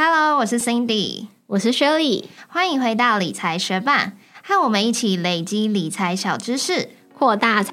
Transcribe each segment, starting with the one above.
Hello，我是 Cindy，我是 Shirley，欢迎回到理财学霸，和我们一起累积理财小知识，扩大。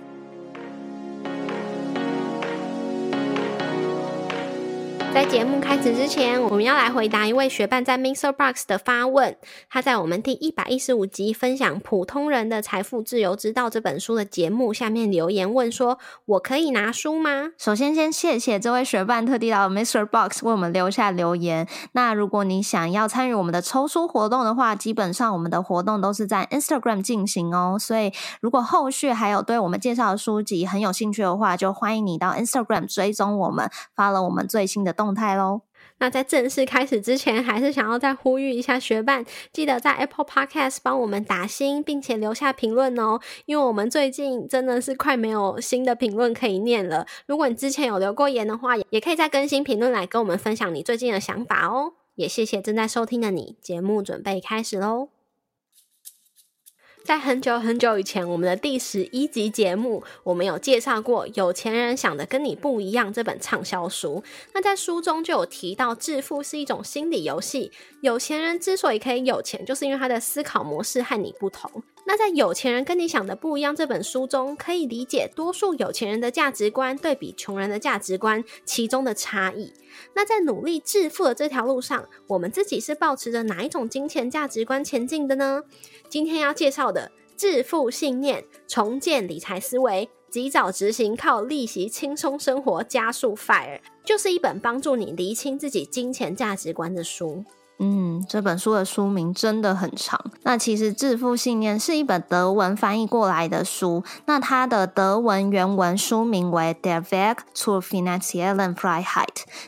节目开始之前，我们要来回答一位学伴在 Mr. Box 的发问。他在我们第一百一十五集分享《普通人的财富自由之道》这本书的节目下面留言问说：“我可以拿书吗？”首先，先谢谢这位学伴特地到 Mr. Box 为我们留下留言。那如果你想要参与我们的抽书活动的话，基本上我们的活动都是在 Instagram 进行哦。所以，如果后续还有对我们介绍的书籍很有兴趣的话，就欢迎你到 Instagram 追踪我们，发了我们最新的动。动态喽。那在正式开始之前，还是想要再呼吁一下学伴，记得在 Apple Podcast 帮我们打星，并且留下评论哦。因为我们最近真的是快没有新的评论可以念了。如果你之前有留过言的话，也可以再更新评论来跟我们分享你最近的想法哦。也谢谢正在收听的你，节目准备开始喽。在很久很久以前，我们的第十一集节目，我们有介绍过《有钱人想的跟你不一样》这本畅销书。那在书中就有提到，致富是一种心理游戏。有钱人之所以可以有钱，就是因为他的思考模式和你不同。那在《有钱人跟你想的不一样》这本书中，可以理解多数有钱人的价值观对比穷人的价值观其中的差异。那在努力致富的这条路上，我们自己是保持着哪一种金钱价值观前进的呢？今天要介绍的《致富信念：重建理财思维，及早执行，靠利息轻松生活，加速 FIRE》，就是一本帮助你厘清自己金钱价值观的书。嗯，这本书的书名真的很长。那其实《致富信念》是一本德文翻译过来的书。那它的德文原文书名为《Der Weg zur finanziellen Freiheit》。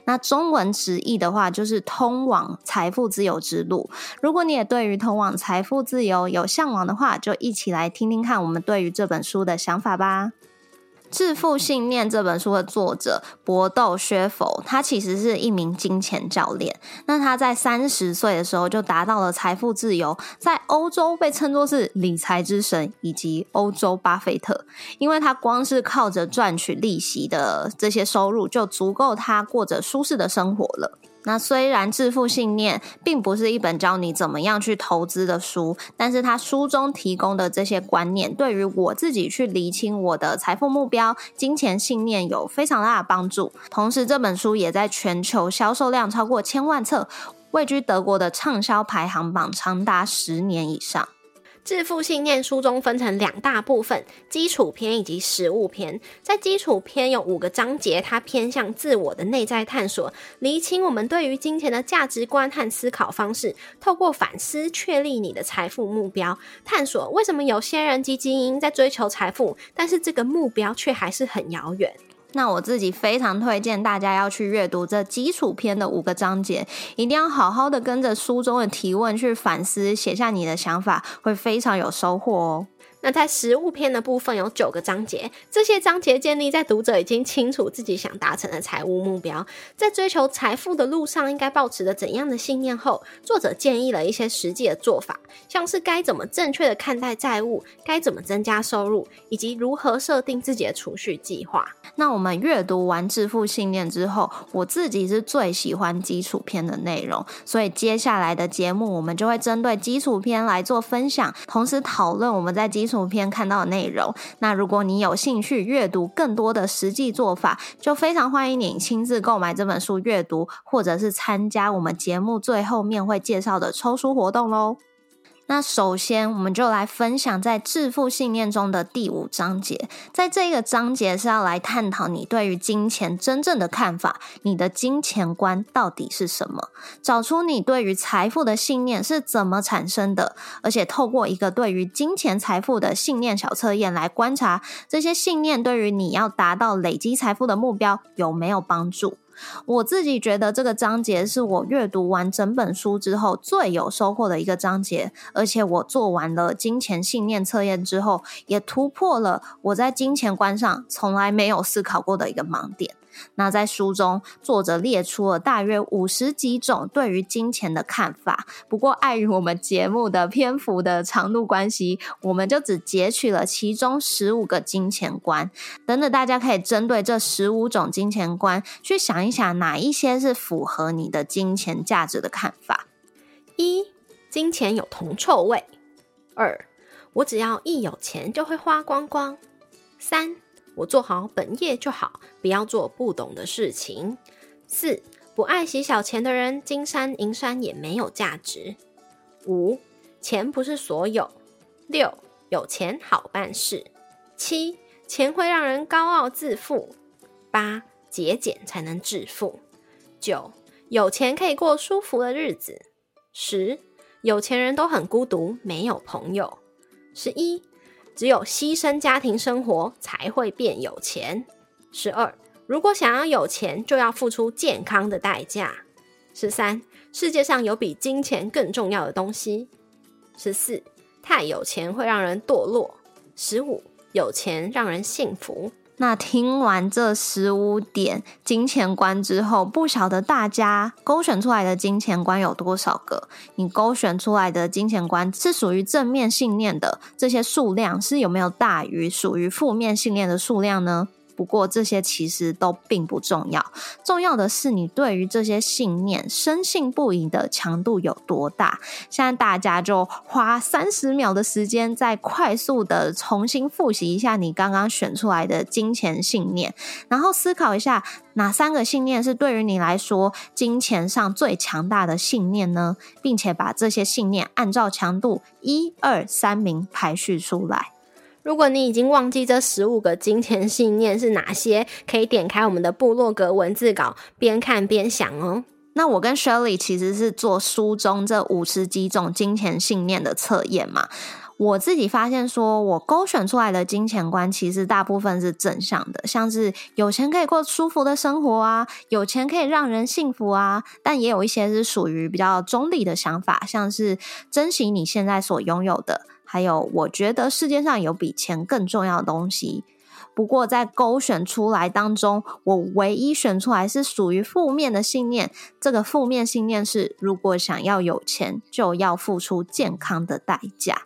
那中文直译的话就是“通往财富自由之路”。如果你也对于通往财富自由有向往的话，就一起来听听看我们对于这本书的想法吧。《致富信念》这本书的作者博斗薛否，他其实是一名金钱教练。那他在三十岁的时候就达到了财富自由，在欧洲被称作是理财之神以及欧洲巴菲特，因为他光是靠着赚取利息的这些收入，就足够他过着舒适的生活了。那虽然《致富信念》并不是一本教你怎么样去投资的书，但是它书中提供的这些观念，对于我自己去厘清我的财富目标、金钱信念有非常大的帮助。同时，这本书也在全球销售量超过千万册，位居德国的畅销排行榜长达十年以上。致富信念书中分成两大部分：基础篇以及实务篇。在基础篇有五个章节，它偏向自我的内在探索，厘清我们对于金钱的价值观和思考方式，透过反思确立你的财富目标，探索为什么有些人及精英在追求财富，但是这个目标却还是很遥远。那我自己非常推荐大家要去阅读这基础篇的五个章节，一定要好好的跟着书中的提问去反思，写下你的想法，会非常有收获哦。那在实物篇的部分有九个章节，这些章节建立在读者已经清楚自己想达成的财务目标，在追求财富的路上应该保持着怎样的信念后，作者建议了一些实际的做法，像是该怎么正确的看待债务，该怎么增加收入，以及如何设定自己的储蓄计划。那我们阅读完致富信念之后，我自己是最喜欢基础篇的内容，所以接下来的节目我们就会针对基础篇来做分享，同时讨论我们在基础图片看到的内容，那如果你有兴趣阅读更多的实际做法，就非常欢迎你亲自购买这本书阅读，或者是参加我们节目最后面会介绍的抽书活动喽。那首先，我们就来分享在致富信念中的第五章节。在这个章节是要来探讨你对于金钱真正的看法，你的金钱观到底是什么？找出你对于财富的信念是怎么产生的，而且透过一个对于金钱财富的信念小测验来观察这些信念对于你要达到累积财富的目标有没有帮助。我自己觉得这个章节是我阅读完整本书之后最有收获的一个章节，而且我做完了金钱信念测验之后，也突破了我在金钱观上从来没有思考过的一个盲点。那在书中，作者列出了大约五十几种对于金钱的看法。不过，碍于我们节目的篇幅的长度关系，我们就只截取了其中十五个金钱观。等等，大家可以针对这十五种金钱观去想一想，哪一些是符合你的金钱价值的看法。一、金钱有铜臭味；二、我只要一有钱就会花光光；三、我做好本业就好，不要做不懂的事情。四不爱惜小钱的人，金山银山也没有价值。五钱不是所有。六有钱好办事。七钱会让人高傲自负。八节俭才能致富。九有钱可以过舒服的日子。十有钱人都很孤独，没有朋友。十一。只有牺牲家庭生活才会变有钱。十二，如果想要有钱，就要付出健康的代价。十三，世界上有比金钱更重要的东西。十四，太有钱会让人堕落。十五，有钱让人幸福。那听完这十五点金钱观之后，不晓得大家勾选出来的金钱观有多少个？你勾选出来的金钱观是属于正面信念的这些数量，是有没有大于属于负面信念的数量呢？不过这些其实都并不重要，重要的是你对于这些信念深信不疑的强度有多大。现在大家就花三十秒的时间，再快速的重新复习一下你刚刚选出来的金钱信念，然后思考一下哪三个信念是对于你来说金钱上最强大的信念呢？并且把这些信念按照强度一二三名排序出来。如果你已经忘记这十五个金钱信念是哪些，可以点开我们的部落格文字稿，边看边想哦。那我跟 Shirley 其实是做书中这五十几种金钱信念的测验嘛。我自己发现，说我勾选出来的金钱观，其实大部分是正向的，像是有钱可以过舒服的生活啊，有钱可以让人幸福啊。但也有一些是属于比较中立的想法，像是珍惜你现在所拥有的。还有，我觉得世界上有比钱更重要的东西。不过，在勾选出来当中，我唯一选出来是属于负面的信念。这个负面信念是：如果想要有钱，就要付出健康的代价。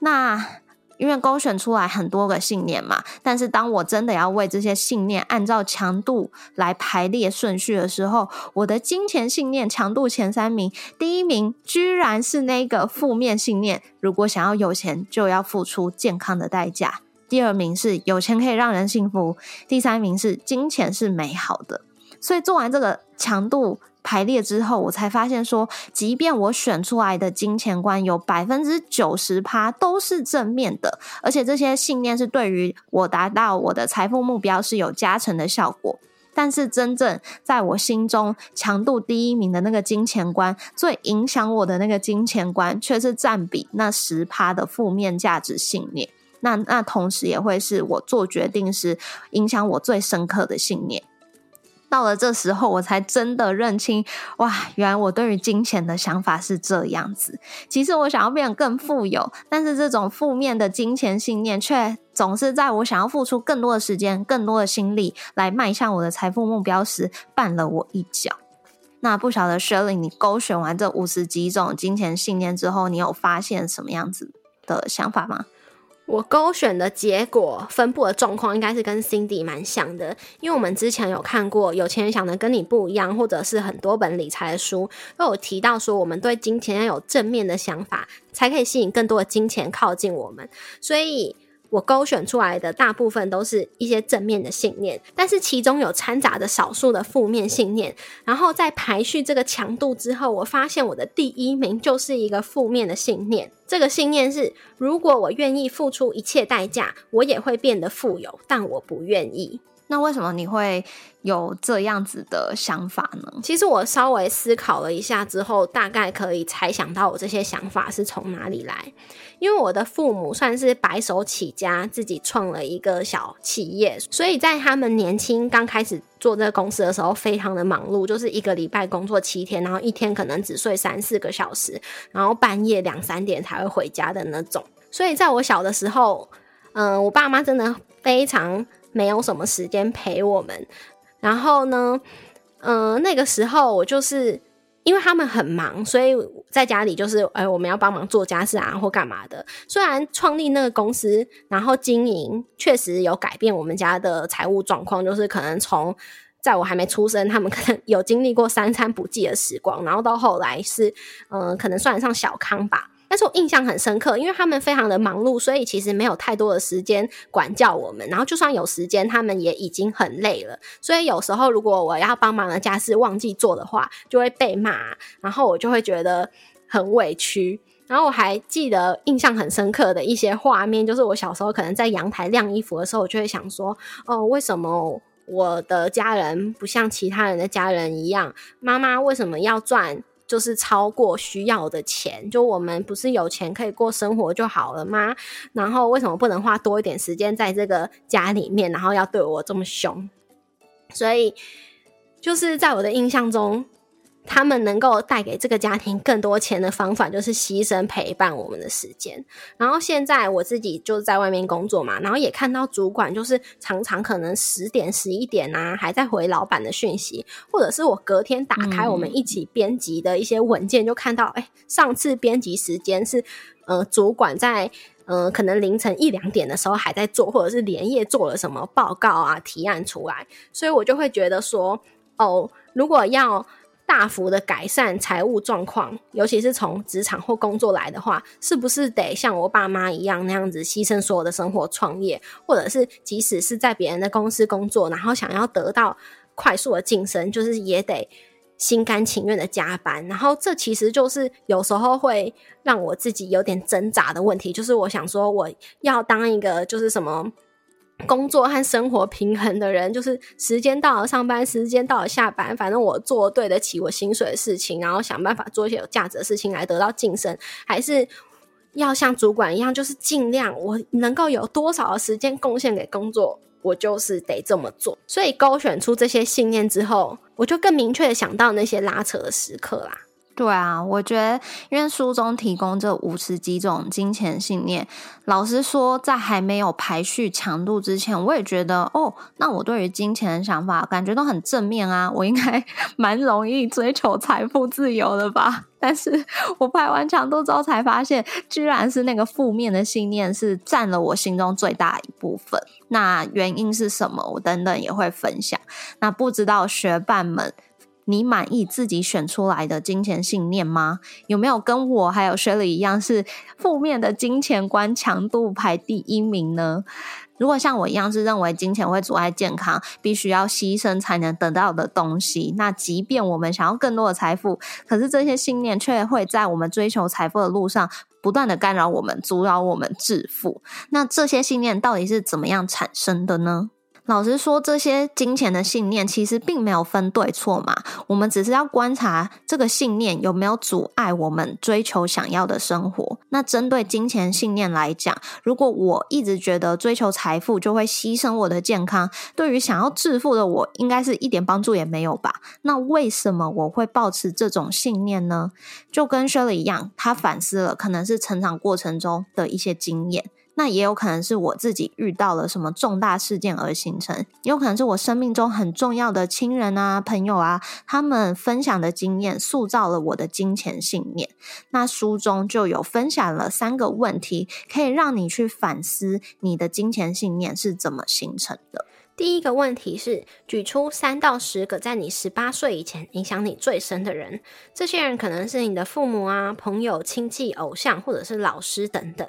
那。因为勾选出来很多个信念嘛，但是当我真的要为这些信念按照强度来排列顺序的时候，我的金钱信念强度前三名，第一名居然是那个负面信念：如果想要有钱，就要付出健康的代价。第二名是有钱可以让人幸福，第三名是金钱是美好的。所以做完这个强度。排列之后，我才发现说，即便我选出来的金钱观有百分之九十趴都是正面的，而且这些信念是对于我达到我的财富目标是有加成的效果。但是真正在我心中强度第一名的那个金钱观，最影响我的那个金钱观，却是占比那十趴的负面价值信念。那那同时也会是我做决定时影响我最深刻的信念。到了这时候，我才真的认清，哇，原来我对于金钱的想法是这样子。其实我想要变得更富有，但是这种负面的金钱信念，却总是在我想要付出更多的时间、更多的心力来迈向我的财富目标时，绊了我一脚。那不晓得 Shirley，你勾选完这五十几种金钱信念之后，你有发现什么样子的想法吗？我勾选的结果分布的状况应该是跟 Cindy 蛮像的，因为我们之前有看过《有钱人想的跟你不一样》，或者是很多本理财的书都有提到说，我们对金钱要有正面的想法，才可以吸引更多的金钱靠近我们，所以。我勾选出来的大部分都是一些正面的信念，但是其中有掺杂着少数的负面信念。然后在排序这个强度之后，我发现我的第一名就是一个负面的信念。这个信念是：如果我愿意付出一切代价，我也会变得富有，但我不愿意。那为什么你会有这样子的想法呢？其实我稍微思考了一下之后，大概可以猜想到我这些想法是从哪里来。因为我的父母算是白手起家，自己创了一个小企业，所以在他们年轻刚开始做这个公司的时候，非常的忙碌，就是一个礼拜工作七天，然后一天可能只睡三四个小时，然后半夜两三点才会回家的那种。所以在我小的时候，嗯，我爸妈真的非常。没有什么时间陪我们，然后呢，嗯，那个时候我就是因为他们很忙，所以在家里就是哎，我们要帮忙做家事啊或干嘛的。虽然创立那个公司，然后经营确实有改变我们家的财务状况，就是可能从在我还没出生，他们可能有经历过三餐不济的时光，然后到后来是嗯，可能算得上小康吧。但是我印象很深刻，因为他们非常的忙碌，所以其实没有太多的时间管教我们。然后就算有时间，他们也已经很累了。所以有时候如果我要帮忙的家事忘记做的话，就会被骂，然后我就会觉得很委屈。然后我还记得印象很深刻的一些画面，就是我小时候可能在阳台晾衣服的时候，我就会想说：哦，为什么我的家人不像其他人的家人一样？妈妈为什么要赚？就是超过需要的钱，就我们不是有钱可以过生活就好了吗？然后为什么不能花多一点时间在这个家里面？然后要对我这么凶？所以就是在我的印象中。他们能够带给这个家庭更多钱的方法，就是牺牲陪伴我们的时间。然后现在我自己就在外面工作嘛，然后也看到主管就是常常可能十点十一点啊，还在回老板的讯息，或者是我隔天打开我们一起编辑的一些文件，就看到哎，上次编辑时间是呃主管在呃可能凌晨一两点的时候还在做，或者是连夜做了什么报告啊提案出来，所以我就会觉得说哦，如果要。大幅的改善财务状况，尤其是从职场或工作来的话，是不是得像我爸妈一样那样子牺牲所有的生活创业，或者是即使是在别人的公司工作，然后想要得到快速的晋升，就是也得心甘情愿的加班。然后这其实就是有时候会让我自己有点挣扎的问题，就是我想说我要当一个就是什么。工作和生活平衡的人，就是时间到了上班，时间到了下班，反正我做对得起我薪水的事情，然后想办法做一些有价值的事情来得到晋升，还是要像主管一样，就是尽量我能够有多少的时间贡献给工作，我就是得这么做。所以勾选出这些信念之后，我就更明确的想到那些拉扯的时刻啦。对啊，我觉得因为书中提供这五十几种金钱信念，老实说，在还没有排序强度之前，我也觉得哦，那我对于金钱的想法感觉都很正面啊，我应该 蛮容易追求财富自由的吧？但是我排完强度之后才发现，居然是那个负面的信念是占了我心中最大一部分。那原因是什么？我等等也会分享。那不知道学伴们。你满意自己选出来的金钱信念吗？有没有跟我还有 Shelly 一样是负面的金钱观强度排第一名呢？如果像我一样是认为金钱会阻碍健康，必须要牺牲才能得到的东西，那即便我们想要更多的财富，可是这些信念却会在我们追求财富的路上不断的干扰我们，阻扰我们致富。那这些信念到底是怎么样产生的呢？老实说，这些金钱的信念其实并没有分对错嘛。我们只是要观察这个信念有没有阻碍我们追求想要的生活。那针对金钱信念来讲，如果我一直觉得追求财富就会牺牲我的健康，对于想要致富的我，应该是一点帮助也没有吧？那为什么我会保持这种信念呢？就跟 Shirley 一样，他反思了可能是成长过程中的一些经验。那也有可能是我自己遇到了什么重大事件而形成，也有可能是我生命中很重要的亲人啊、朋友啊，他们分享的经验塑造了我的金钱信念。那书中就有分享了三个问题，可以让你去反思你的金钱信念是怎么形成的。第一个问题是，举出三到十个在你十八岁以前影响你最深的人，这些人可能是你的父母啊、朋友、亲戚、偶像，或者是老师等等。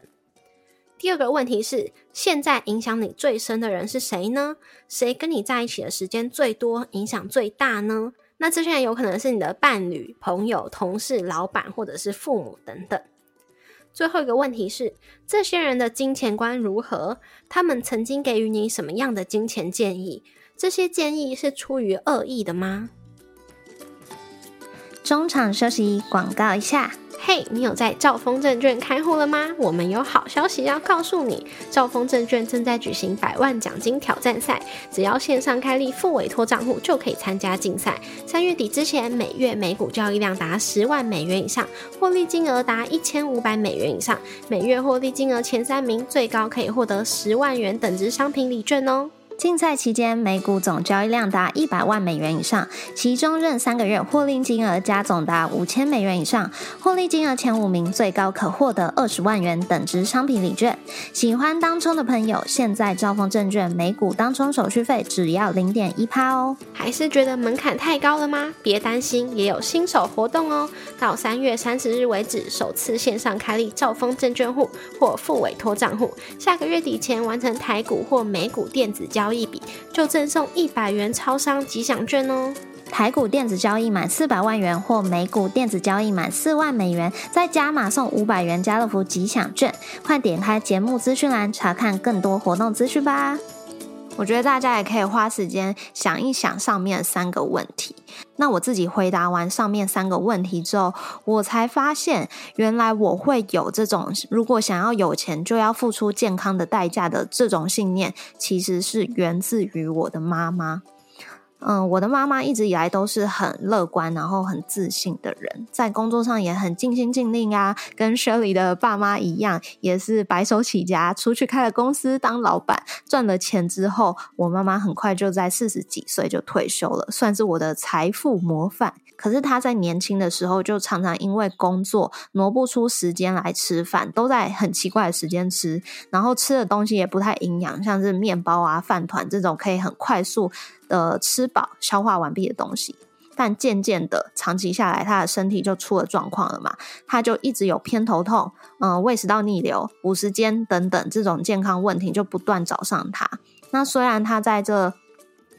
第二个问题是，现在影响你最深的人是谁呢？谁跟你在一起的时间最多，影响最大呢？那这些人有可能是你的伴侣、朋友、同事、老板，或者是父母等等。最后一个问题是，这些人的金钱观如何？他们曾经给予你什么样的金钱建议？这些建议是出于恶意的吗？中场休息，广告一下。嘿，你有在兆丰证券开户了吗？我们有好消息要告诉你，兆丰证券正在举行百万奖金挑战赛，只要线上开立副委托账户就可以参加竞赛。三月底之前，每月每股交易量达十万美元以上，获利金额达一千五百美元以上，每月获利金额前三名最高可以获得十万元等值商品礼券哦。竞赛期间，每股总交易量达一百万美元以上，其中任三个月获利金额加总达五千美元以上，获利金额前五名最高可获得二十万元等值商品礼券。喜欢当冲的朋友，现在兆丰证券每股当冲手续费只要零点一趴哦。还是觉得门槛太高了吗？别担心，也有新手活动哦。到三月三十日为止，首次线上开立兆丰证券户或副委托账户，下个月底前完成台股或美股电子交交易笔，就赠送一百元超商吉祥券哦。台股电子交易满四百万元或美股电子交易满四万美元，再加码送五百元家乐福吉祥券。快点开节目资讯栏查看更多活动资讯吧。我觉得大家也可以花时间想一想上面三个问题。那我自己回答完上面三个问题之后，我才发现原来我会有这种如果想要有钱就要付出健康的代价的这种信念，其实是源自于我的妈妈。嗯，我的妈妈一直以来都是很乐观，然后很自信的人，在工作上也很尽心尽力啊。跟 Shirley 的爸妈一样，也是白手起家，出去开了公司当老板，赚了钱之后，我妈妈很快就在四十几岁就退休了，算是我的财富模范。可是他在年轻的时候，就常常因为工作挪不出时间来吃饭，都在很奇怪的时间吃，然后吃的东西也不太营养，像是面包啊、饭团这种可以很快速。的吃饱消化完毕的东西，但渐渐的长期下来，他的身体就出了状况了嘛，他就一直有偏头痛，嗯，胃食道逆流、五十肩等等这种健康问题就不断找上他。那虽然他在这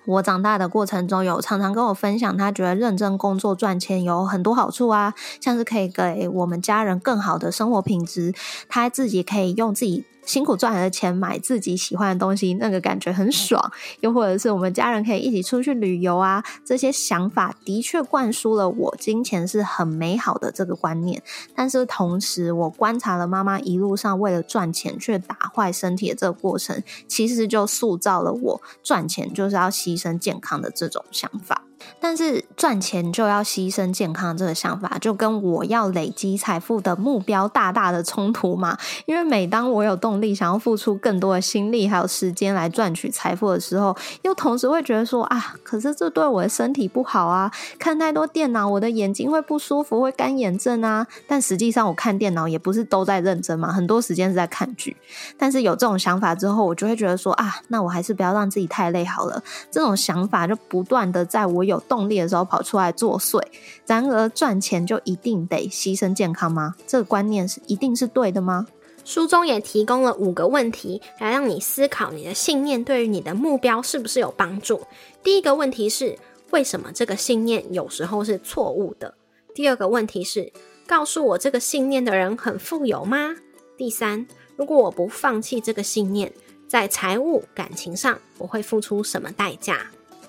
我长大的过程中，有常常跟我分享，他觉得认真工作赚钱有很多好处啊，像是可以给我们家人更好的生活品质，他自己可以用自己。辛苦赚来的钱买自己喜欢的东西，那个感觉很爽。又或者是我们家人可以一起出去旅游啊，这些想法的确灌输了我金钱是很美好的这个观念。但是同时，我观察了妈妈一路上为了赚钱却打坏身体的这个过程，其实就塑造了我赚钱就是要牺牲健康的这种想法。但是赚钱就要牺牲健康这个想法，就跟我要累积财富的目标大大的冲突嘛。因为每当我有动力想要付出更多的心力还有时间来赚取财富的时候，又同时会觉得说啊，可是这对我的身体不好啊，看太多电脑我的眼睛会不舒服，会干眼症啊。但实际上我看电脑也不是都在认真嘛，很多时间是在看剧。但是有这种想法之后，我就会觉得说啊，那我还是不要让自己太累好了。这种想法就不断的在我有动力的时候跑出来作祟。然而，赚钱就一定得牺牲健康吗？这个观念是一定是对的吗？书中也提供了五个问题，来让你思考你的信念对于你的目标是不是有帮助。第一个问题是：为什么这个信念有时候是错误的？第二个问题是：告诉我这个信念的人很富有吗？第三，如果我不放弃这个信念，在财务、感情上我会付出什么代价？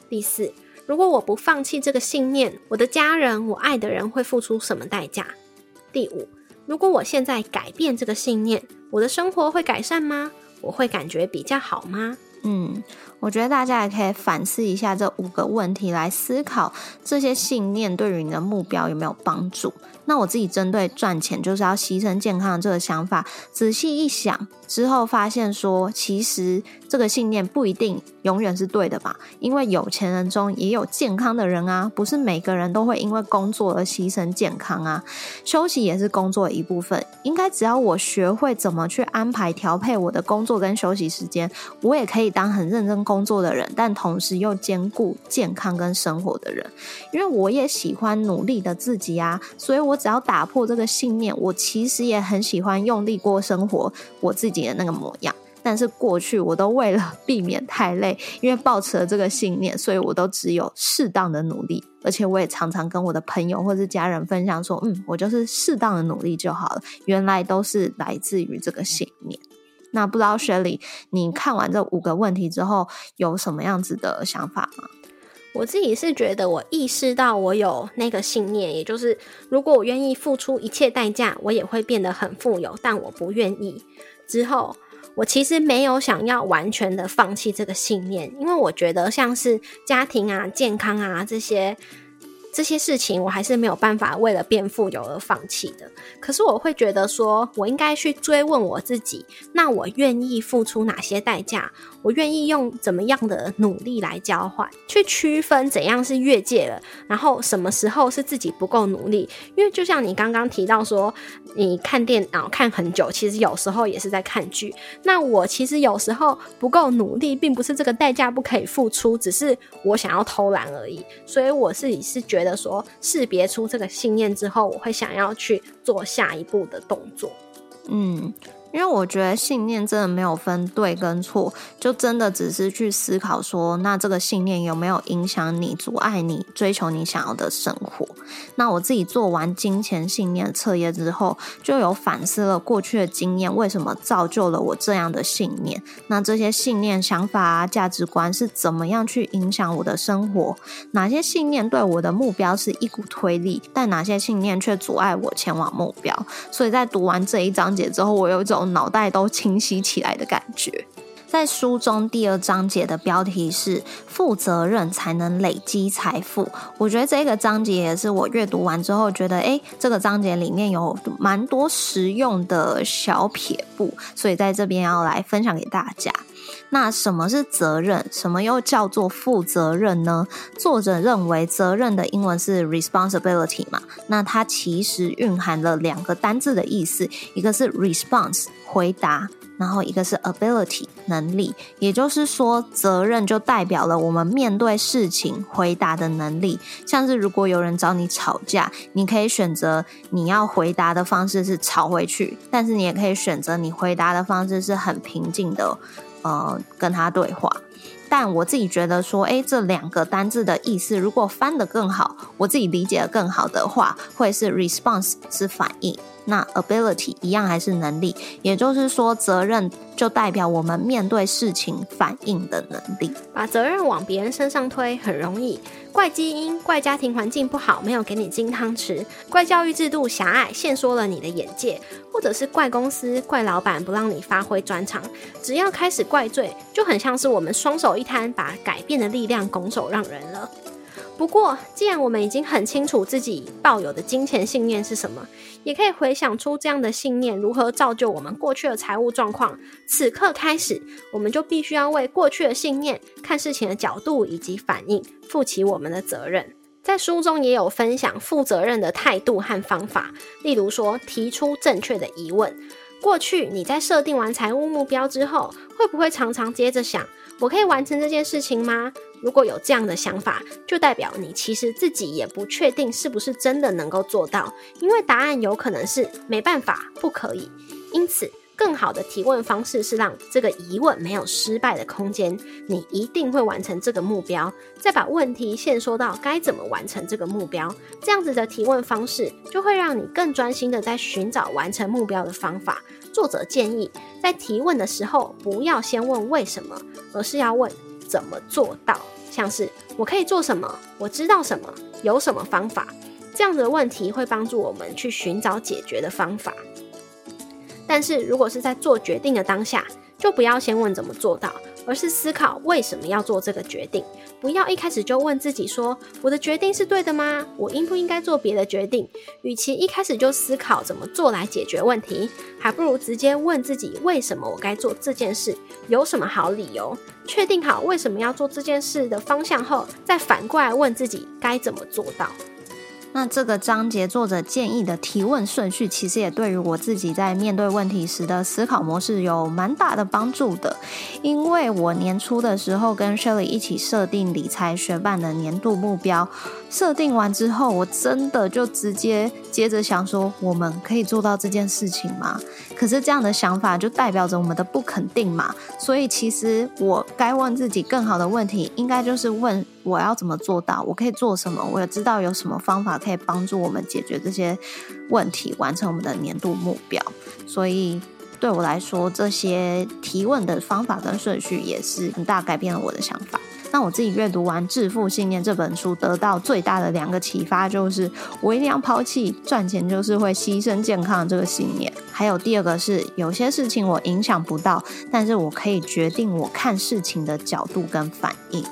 第四。如果我不放弃这个信念，我的家人、我爱的人会付出什么代价？第五，如果我现在改变这个信念，我的生活会改善吗？我会感觉比较好吗？嗯，我觉得大家也可以反思一下这五个问题，来思考这些信念对于你的目标有没有帮助。那我自己针对赚钱就是要牺牲健康这个想法，仔细一想之后，发现说，其实这个信念不一定永远是对的吧？因为有钱人中也有健康的人啊，不是每个人都会因为工作而牺牲健康啊。休息也是工作的一部分，应该只要我学会怎么去安排调配我的工作跟休息时间，我也可以当很认真工作的人，但同时又兼顾健康跟生活的人。因为我也喜欢努力的自己啊，所以我。我只要打破这个信念，我其实也很喜欢用力过生活，我自己的那个模样。但是过去我都为了避免太累，因为抱持了这个信念，所以我都只有适当的努力。而且我也常常跟我的朋友或是家人分享说：“嗯，我就是适当的努力就好了。”原来都是来自于这个信念。那不知道雪莉，你看完这五个问题之后有什么样子的想法吗？我自己是觉得，我意识到我有那个信念，也就是如果我愿意付出一切代价，我也会变得很富有。但我不愿意。之后，我其实没有想要完全的放弃这个信念，因为我觉得像是家庭啊、健康啊这些这些事情我还是没有办法为了变富有而放弃的。可是我会觉得说，我应该去追问我自己，那我愿意付出哪些代价？我愿意用怎么样的努力来交换？去区分怎样是越界了，然后什么时候是自己不够努力？因为就像你刚刚提到说，你看电脑看很久，其实有时候也是在看剧。那我其实有时候不够努力，并不是这个代价不可以付出，只是我想要偷懒而已。所以我自己是觉觉得说，识别出这个信念之后，我会想要去做下一步的动作。嗯。因为我觉得信念真的没有分对跟错，就真的只是去思考说，那这个信念有没有影响你、阻碍你追求你想要的生活？那我自己做完金钱信念测验之后，就有反思了过去的经验，为什么造就了我这样的信念？那这些信念、想法啊、价值观是怎么样去影响我的生活？哪些信念对我的目标是一股推力，但哪些信念却阻碍我前往目标？所以在读完这一章节之后，我有一种。脑袋都清晰起来的感觉。在书中第二章节的标题是“负责任才能累积财富”。我觉得这个章节也是我阅读完之后觉得，哎，这个章节里面有蛮多实用的小撇步，所以在这边要来分享给大家。那什么是责任？什么又叫做负责任呢？作者认为，责任的英文是 responsibility 嘛？那它其实蕴含了两个单字的意思，一个是 response 回答。然后一个是 ability 能能力，也就是说，责任就代表了我们面对事情回答的能力。像是如果有人找你吵架，你可以选择你要回答的方式是吵回去，但是你也可以选择你回答的方式是很平静的，呃，跟他对话。但我自己觉得说，诶，这两个单字的意思如果翻得更好，我自己理解的更好的话，会是 response 是反应。那 ability 一样还是能力，也就是说，责任就代表我们面对事情反应的能力。把责任往别人身上推很容易，怪基因、怪家庭环境不好，没有给你金汤匙；怪教育制度狭隘，限缩了你的眼界；或者是怪公司、怪老板不让你发挥专长。只要开始怪罪，就很像是我们双手一摊，把改变的力量拱手让人了。不过，既然我们已经很清楚自己抱有的金钱信念是什么，也可以回想出这样的信念如何造就我们过去的财务状况。此刻开始，我们就必须要为过去的信念、看事情的角度以及反应负起我们的责任。在书中也有分享负责任的态度和方法，例如说提出正确的疑问。过去你在设定完财务目标之后，会不会常常接着想：我可以完成这件事情吗？如果有这样的想法，就代表你其实自己也不确定是不是真的能够做到，因为答案有可能是没办法、不可以。因此，更好的提问方式是让这个疑问没有失败的空间。你一定会完成这个目标，再把问题限缩到该怎么完成这个目标。这样子的提问方式就会让你更专心的在寻找完成目标的方法。作者建议，在提问的时候，不要先问为什么，而是要问。怎么做到？像是我可以做什么？我知道什么？有什么方法？这样子的问题会帮助我们去寻找解决的方法。但是如果是在做决定的当下，就不要先问怎么做到。而是思考为什么要做这个决定，不要一开始就问自己说：“我的决定是对的吗？我应不应该做别的决定？”与其一开始就思考怎么做来解决问题，还不如直接问自己：“为什么我该做这件事？有什么好理由？”确定好为什么要做这件事的方向后，再反过来问自己该怎么做到。那这个章节作者建议的提问顺序，其实也对于我自己在面对问题时的思考模式有蛮大的帮助的。因为我年初的时候跟 Shelly 一起设定理财学办的年度目标，设定完之后，我真的就直接接着想说，我们可以做到这件事情吗？可是这样的想法就代表着我们的不肯定嘛。所以其实我该问自己更好的问题，应该就是问。我要怎么做到？我可以做什么？我也知道有什么方法可以帮助我们解决这些问题，完成我们的年度目标。所以对我来说，这些提问的方法跟顺序也是很大改变了我的想法。那我自己阅读完《致富信念》这本书，得到最大的两个启发就是，我一定要抛弃赚钱就是会牺牲健康这个信念。还有第二个是，有些事情我影响不到，但是我可以决定我看事情的角度跟反应。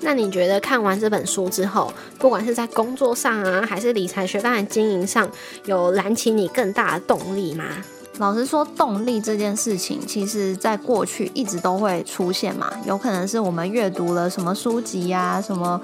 那你觉得看完这本书之后，不管是在工作上啊，还是理财学班的经营上，有燃起你更大的动力吗？老实说，动力这件事情，其实在过去一直都会出现嘛。有可能是我们阅读了什么书籍呀，什么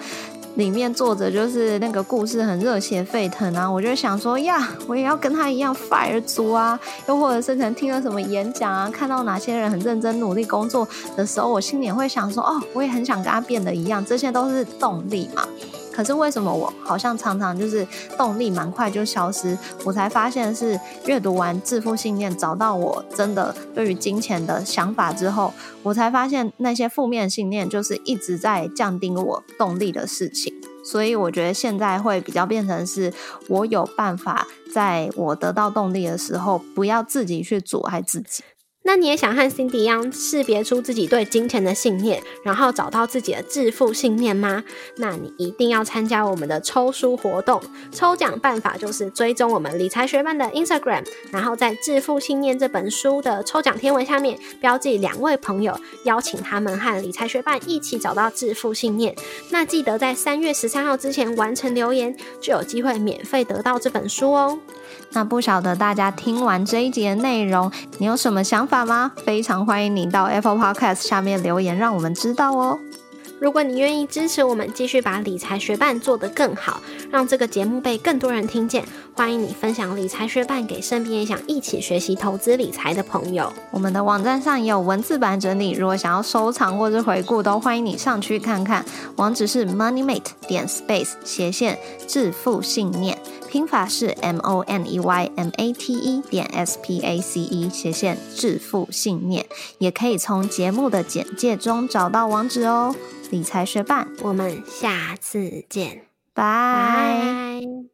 里面作者就是那个故事很热血沸腾啊，我就想说呀，我也要跟他一样 fire 足啊。又或者是可能听了什么演讲啊，看到哪些人很认真努力工作的时候，我心里会想说，哦，我也很想跟他变得一样。这些都是动力嘛。可是为什么我好像常常就是动力蛮快就消失？我才发现是阅读完《致富信念》，找到我真的对于金钱的想法之后，我才发现那些负面信念就是一直在降低我动力的事情。所以我觉得现在会比较变成是我有办法在我得到动力的时候，不要自己去阻碍自己。那你也想和 Cindy 一样识别出自己对金钱的信念，然后找到自己的致富信念吗？那你一定要参加我们的抽书活动。抽奖办法就是追踪我们理财学办的 Instagram，然后在《致富信念》这本书的抽奖天文下面标记两位朋友，邀请他们和理财学办一起找到致富信念。那记得在三月十三号之前完成留言，就有机会免费得到这本书哦。那不晓得大家听完这一集的内容，你有什么想法吗？非常欢迎你到 Apple Podcast 下面留言，让我们知道哦。如果你愿意支持我们，继续把理财学伴做得更好，让这个节目被更多人听见，欢迎你分享理财学伴给身边也想一起学习投资理财的朋友。我们的网站上也有文字版整理，如果想要收藏或者回顾，都欢迎你上去看看。网址是 moneymate 点 space 斜线致富信念，拼法是 m o n e y m a t e 点 s p a c e 斜线致富信念，也可以从节目的简介中找到网址哦。理财学伴，我们下次见，拜。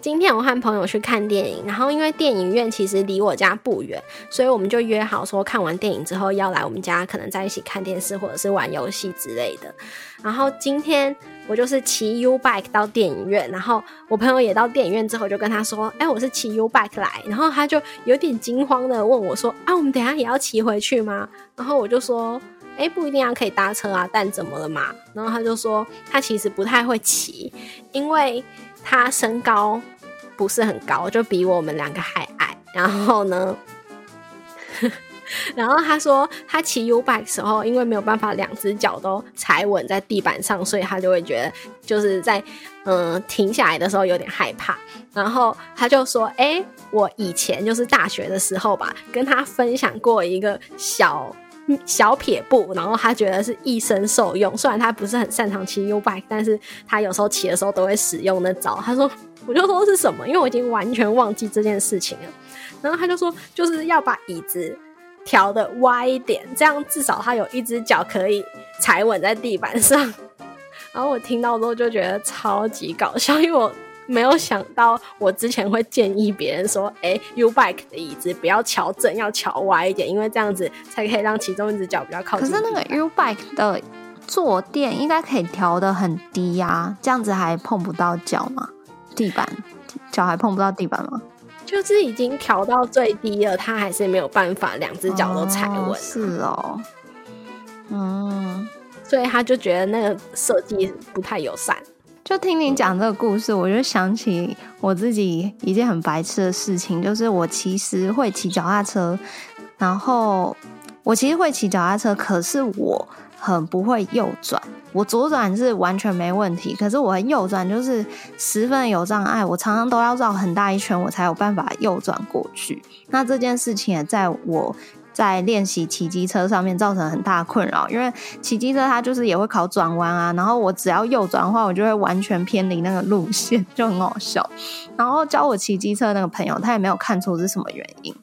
今天我和朋友去看电影，然后因为电影院其实离我家不远，所以我们就约好说看完电影之后要来我们家，可能在一起看电视或者是玩游戏之类的。然后今天我就是骑 U bike 到电影院，然后我朋友也到电影院之后就跟他说：“哎，我是骑 U bike 来。”然后他就有点惊慌的问我说：“啊，我们等下也要骑回去吗？”然后我就说。哎，不一定要可以搭车啊，但怎么了嘛？然后他就说他其实不太会骑，因为他身高不是很高，就比我们两个还矮。然后呢，然后他说他骑 U bike 时候，因为没有办法两只脚都踩稳在地板上，所以他就会觉得就是在嗯停下来的时候有点害怕。然后他就说：“哎，我以前就是大学的时候吧，跟他分享过一个小。”小撇步，然后他觉得是一生受用。虽然他不是很擅长骑 U bike，但是他有时候骑的时候都会使用那招。他说：“我就说是什么？因为我已经完全忘记这件事情了。”然后他就说：“就是要把椅子调的歪一点，这样至少他有一只脚可以踩稳在地板上。”然后我听到之后就觉得超级搞笑，因为我。没有想到，我之前会建议别人说：“哎，U bike 的椅子不要调正，要调歪一点，因为这样子才可以让其中一只脚比较靠近。”可是那个 U bike 的坐垫应该可以调的很低呀，这样子还碰不到脚吗？地板脚还碰不到地板吗？就是已经调到最低了，它还是没有办法两只脚都踩稳。是哦，嗯，所以他就觉得那个设计不太友善。就听你讲这个故事，我就想起我自己一件很白痴的事情，就是我其实会骑脚踏车，然后我其实会骑脚踏车，可是我很不会右转。我左转是完全没问题，可是我右转就是十分有障碍，我常常都要绕很大一圈，我才有办法右转过去。那这件事情也在我。在练习骑机车上面造成很大的困扰，因为骑机车它就是也会考转弯啊，然后我只要右转的话，我就会完全偏离那个路线，就很好笑。然后教我骑机车那个朋友，他也没有看出是什么原因，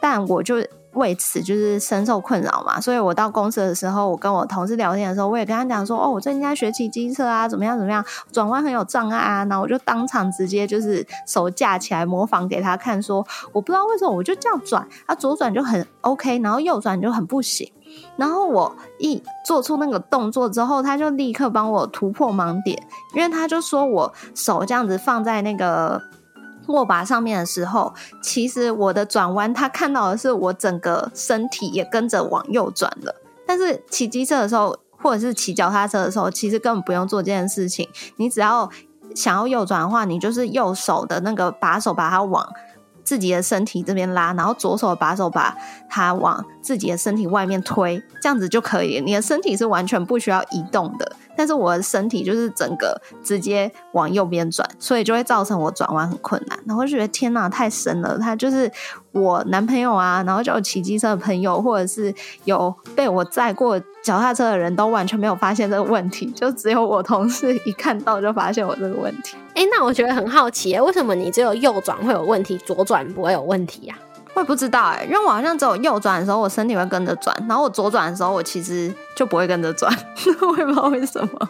但我就。为此就是深受困扰嘛，所以我到公司的时候，我跟我同事聊天的时候，我也跟他讲说，哦，我最近在学骑机车啊，怎么样怎么样，转弯很有障碍啊，然后我就当场直接就是手架起来模仿给他看，说我不知道为什么我就这样转，啊左转就很 OK，然后右转就很不行，然后我一做出那个动作之后，他就立刻帮我突破盲点，因为他就说我手这样子放在那个。握把上面的时候，其实我的转弯，他看到的是我整个身体也跟着往右转了。但是骑机车的时候。或者是骑脚踏车的时候，其实根本不用做这件事情。你只要想要右转的话，你就是右手的那个把手把它往自己的身体这边拉，然后左手把手把它往自己的身体外面推，这样子就可以。你的身体是完全不需要移动的。但是我的身体就是整个直接往右边转，所以就会造成我转弯很困难。然后就觉得天哪，太神了！他就是我男朋友啊，然后就有骑机车的朋友，或者是有被我载过脚踏车的人都完全没有发现这个问题，就只有我同事一看到就发现我这个问题。哎，那我觉得很好奇，为什么你只有右转会有问题，左转不会有问题呀？我也不知道哎，因为我好像只有右转的时候我身体会跟着转，然后我左转的时候我其实就不会跟着转，我也不知道为什么。